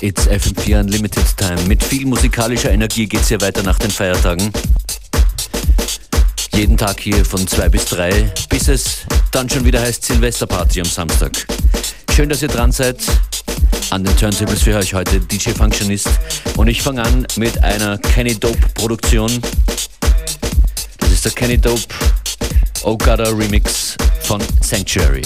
It's FM4 Unlimited Time. Mit viel musikalischer Energie geht's hier weiter nach den Feiertagen. Jeden Tag hier von 2 bis 3, bis es dann schon wieder heißt Silvesterparty am Samstag. Schön, dass ihr dran seid. An den Turntables für euch heute DJ Functionist. Und ich fange an mit einer Kenny Dope Produktion. Das ist der Kenny Dope Okada Remix von Sanctuary.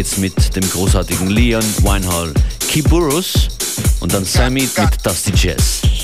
Geht's mit dem großartigen Leon Winehall, Kiburus und dann Sammy mit Dusty Jazz.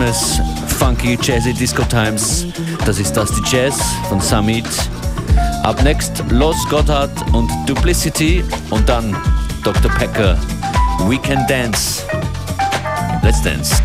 Christmas, Funky Jazzy Disco Times. Das ist das die Jazz von Summit. Up next Los Gotthard und Duplicity und dann Dr. Packer. We Can Dance. Let's dance.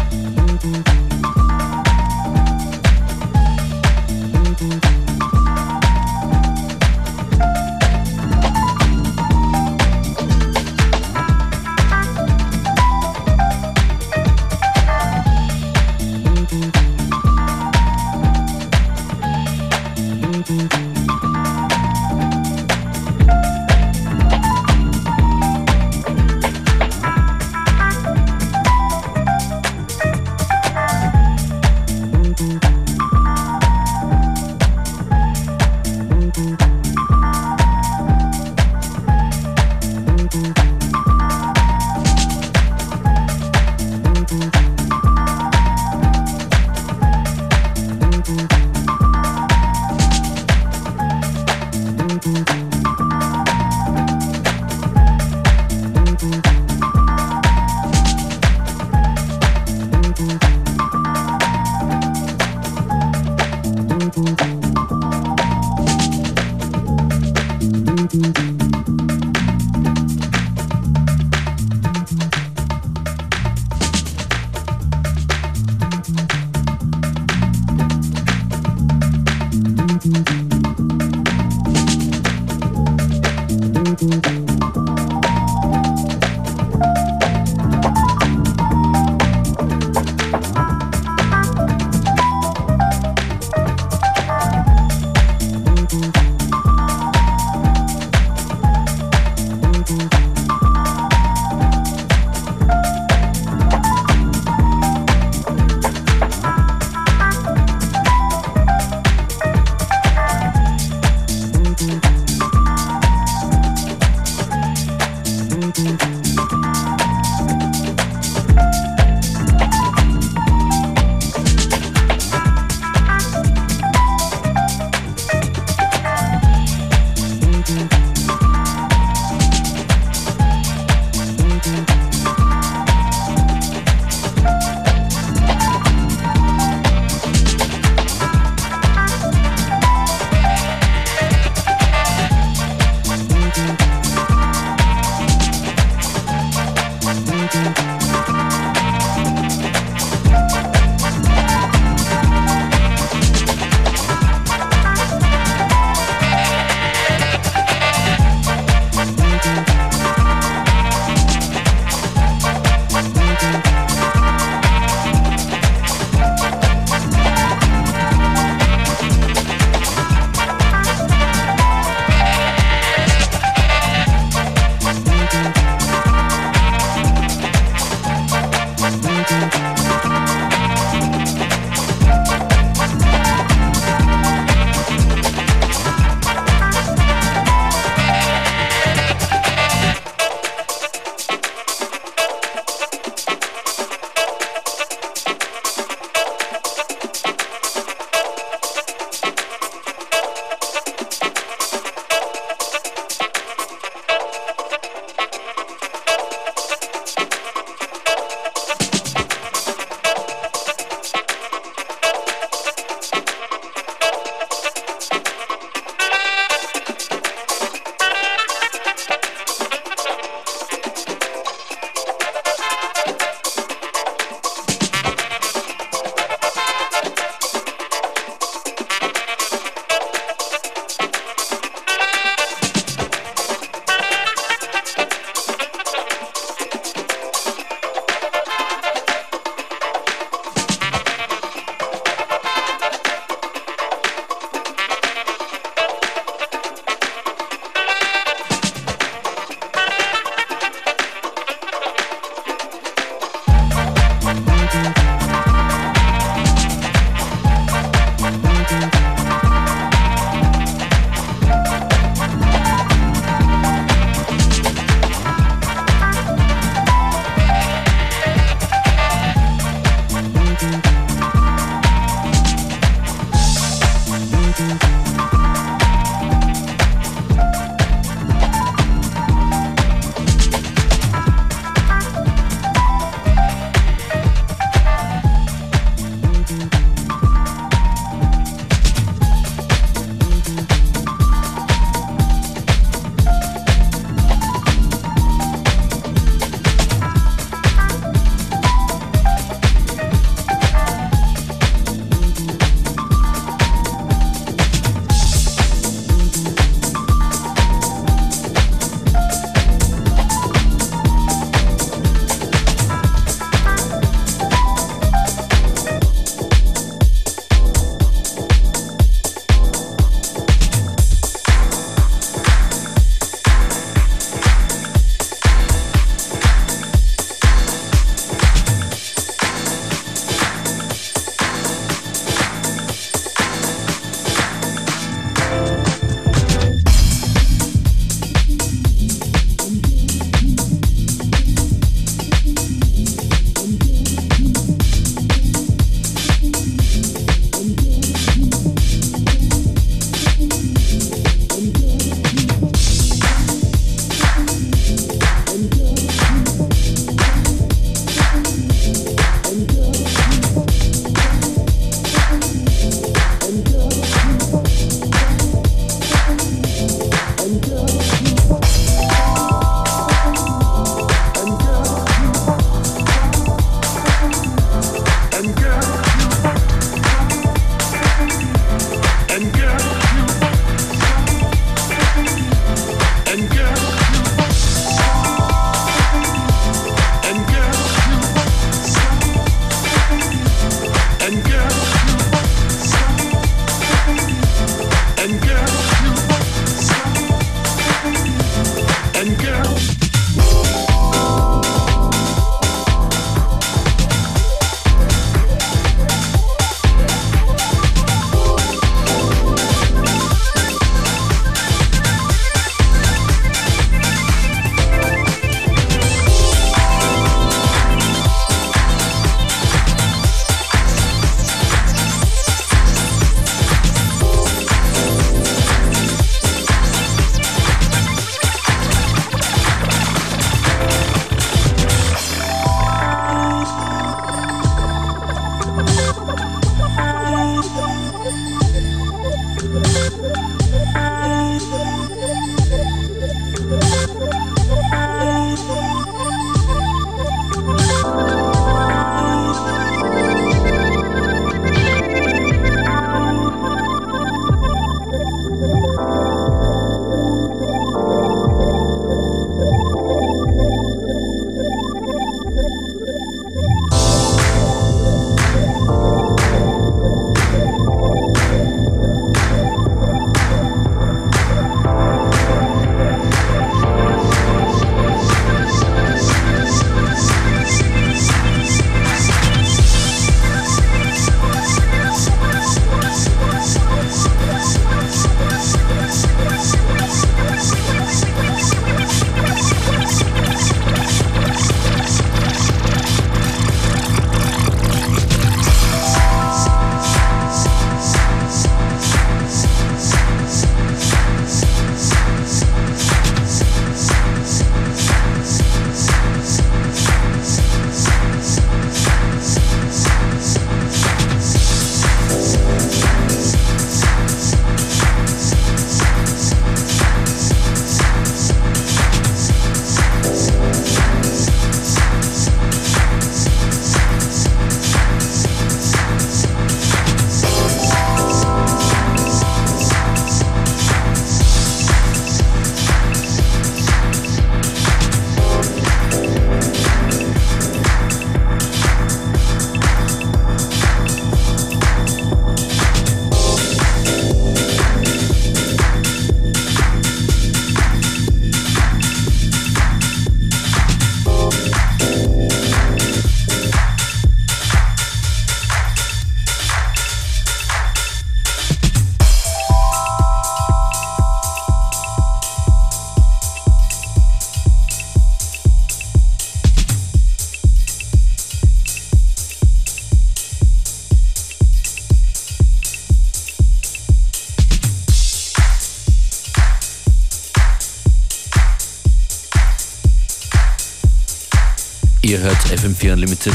FM4 Unlimited.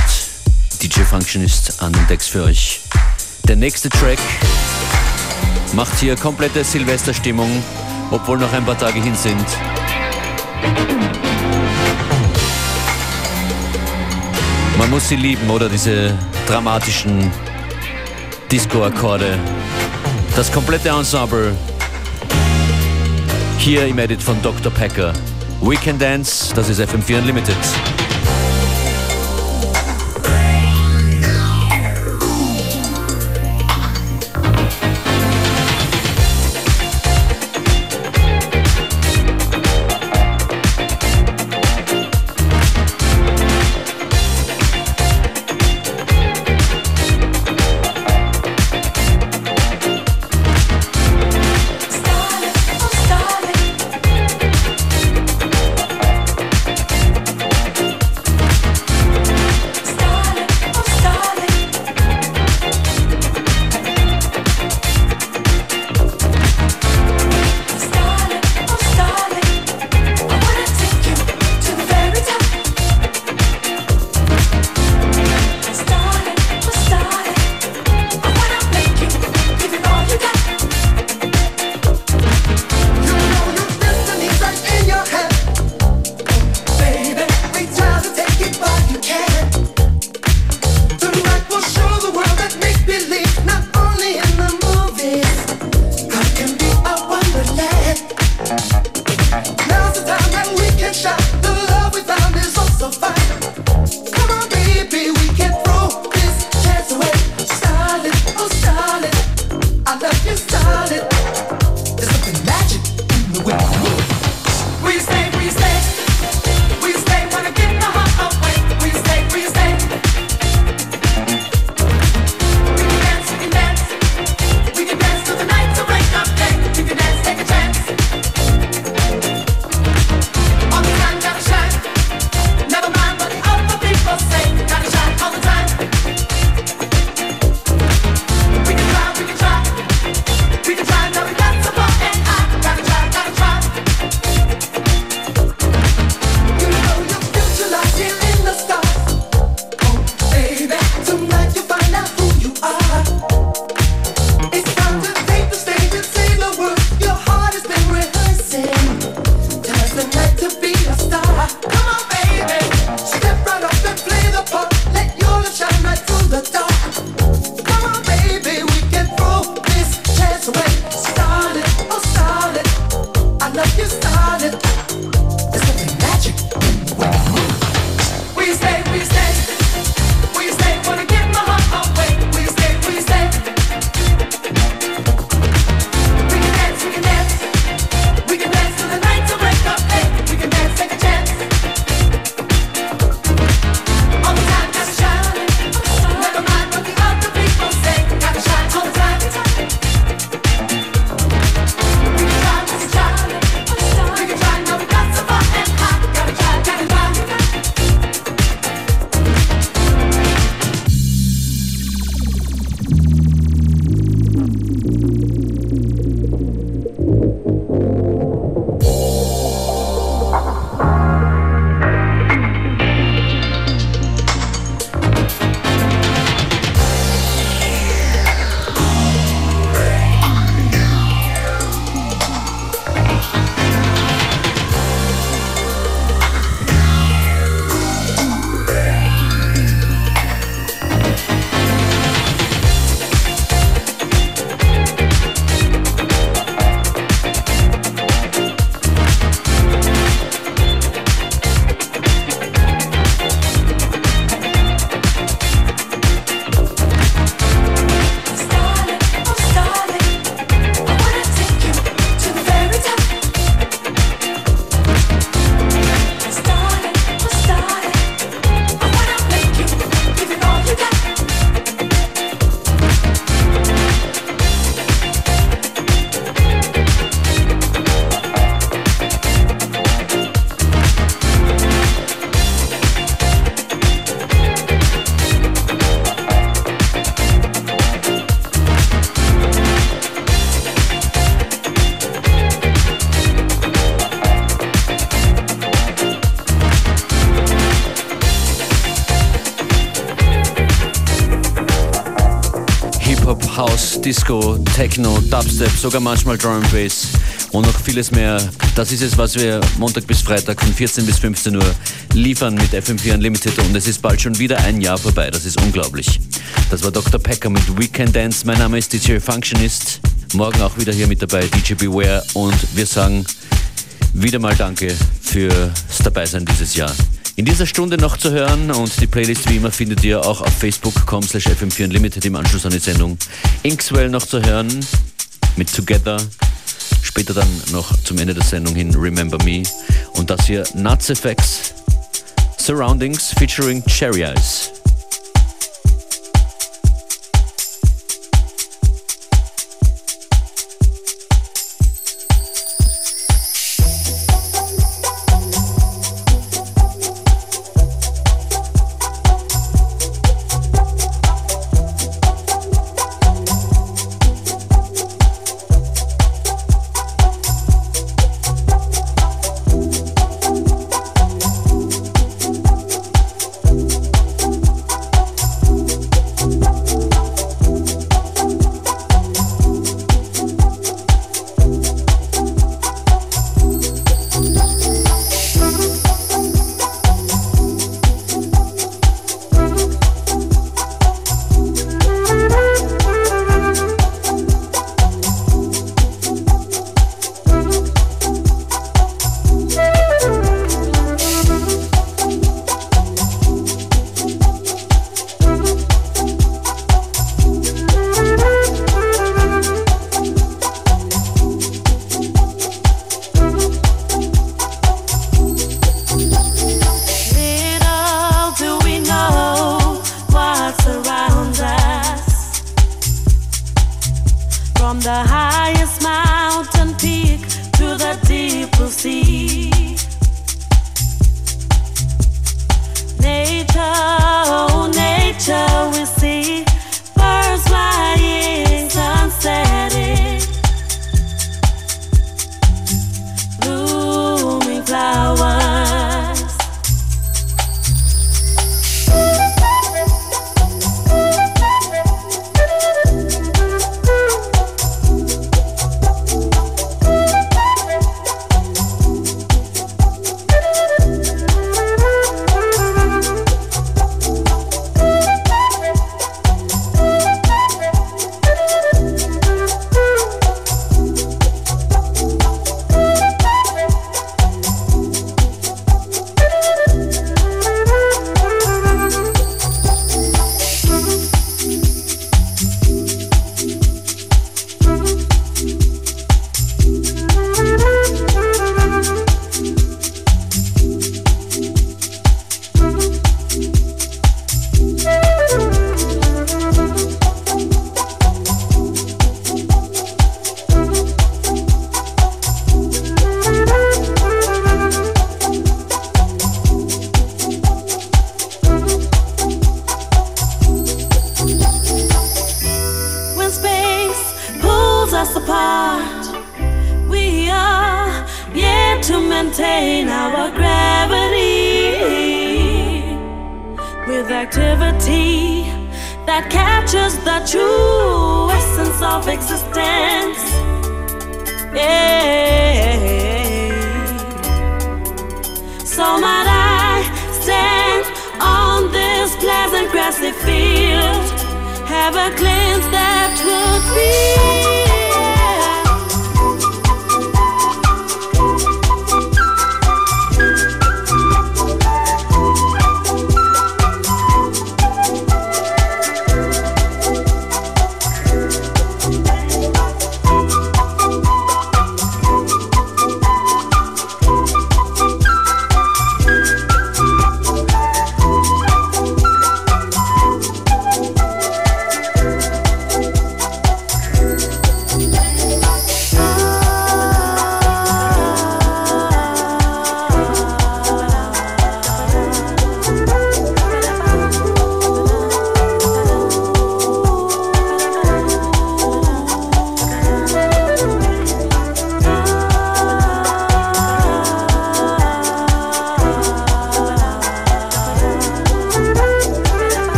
DJ Functionist an den Decks für euch. Der nächste Track macht hier komplette Silvesterstimmung, obwohl noch ein paar Tage hin sind. Man muss sie lieben, oder diese dramatischen Disco-Akkorde. Das komplette Ensemble hier im Edit von Dr. Packer. Weekend Dance, das ist FM4 Unlimited. Disco, Techno, Dubstep, sogar manchmal Drum Bass und noch vieles mehr. Das ist es, was wir Montag bis Freitag von 14 bis 15 Uhr liefern mit FM4 Unlimited und es ist bald schon wieder ein Jahr vorbei. Das ist unglaublich. Das war Dr. Packer mit Weekend Dance. Mein Name ist DJ Functionist. Morgen auch wieder hier mit dabei, DJ Beware und wir sagen wieder mal Danke fürs Dabeisein dieses Jahr. In dieser Stunde noch zu hören und die Playlist wie immer findet ihr auch auf facebook.com slash fm4 unlimited im Anschluss an die Sendung. Inkswell noch zu hören mit Together. Später dann noch zum Ende der Sendung hin Remember Me. Und das hier Nuts Effects Surroundings featuring Cherry Eyes.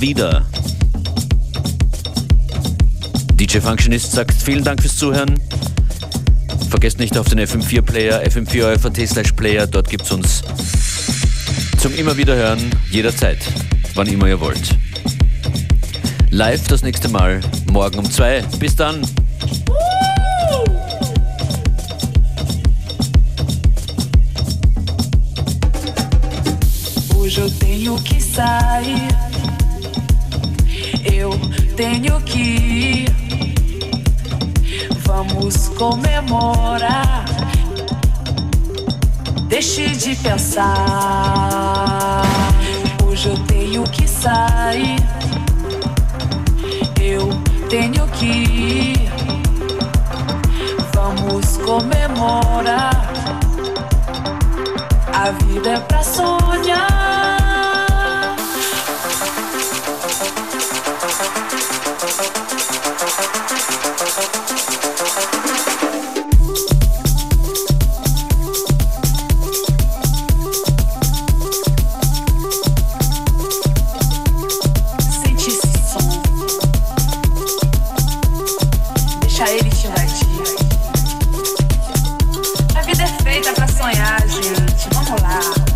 Wieder. DJ Functionist sagt vielen Dank fürs Zuhören. Vergesst nicht auf den FM4-Player, fm4.at slash player, dort gibt es uns zum immer wieder hören, jederzeit, wann immer ihr wollt. Live das nächste Mal, morgen um zwei. Bis dann. Hoje eu tenho que sair. eu tenho que ir. Vamos comemorar. Deixe de pensar. Hoje eu tenho que sair. Eu tenho que ir. Vamos comemorar. A vida é pra sonhar. 好难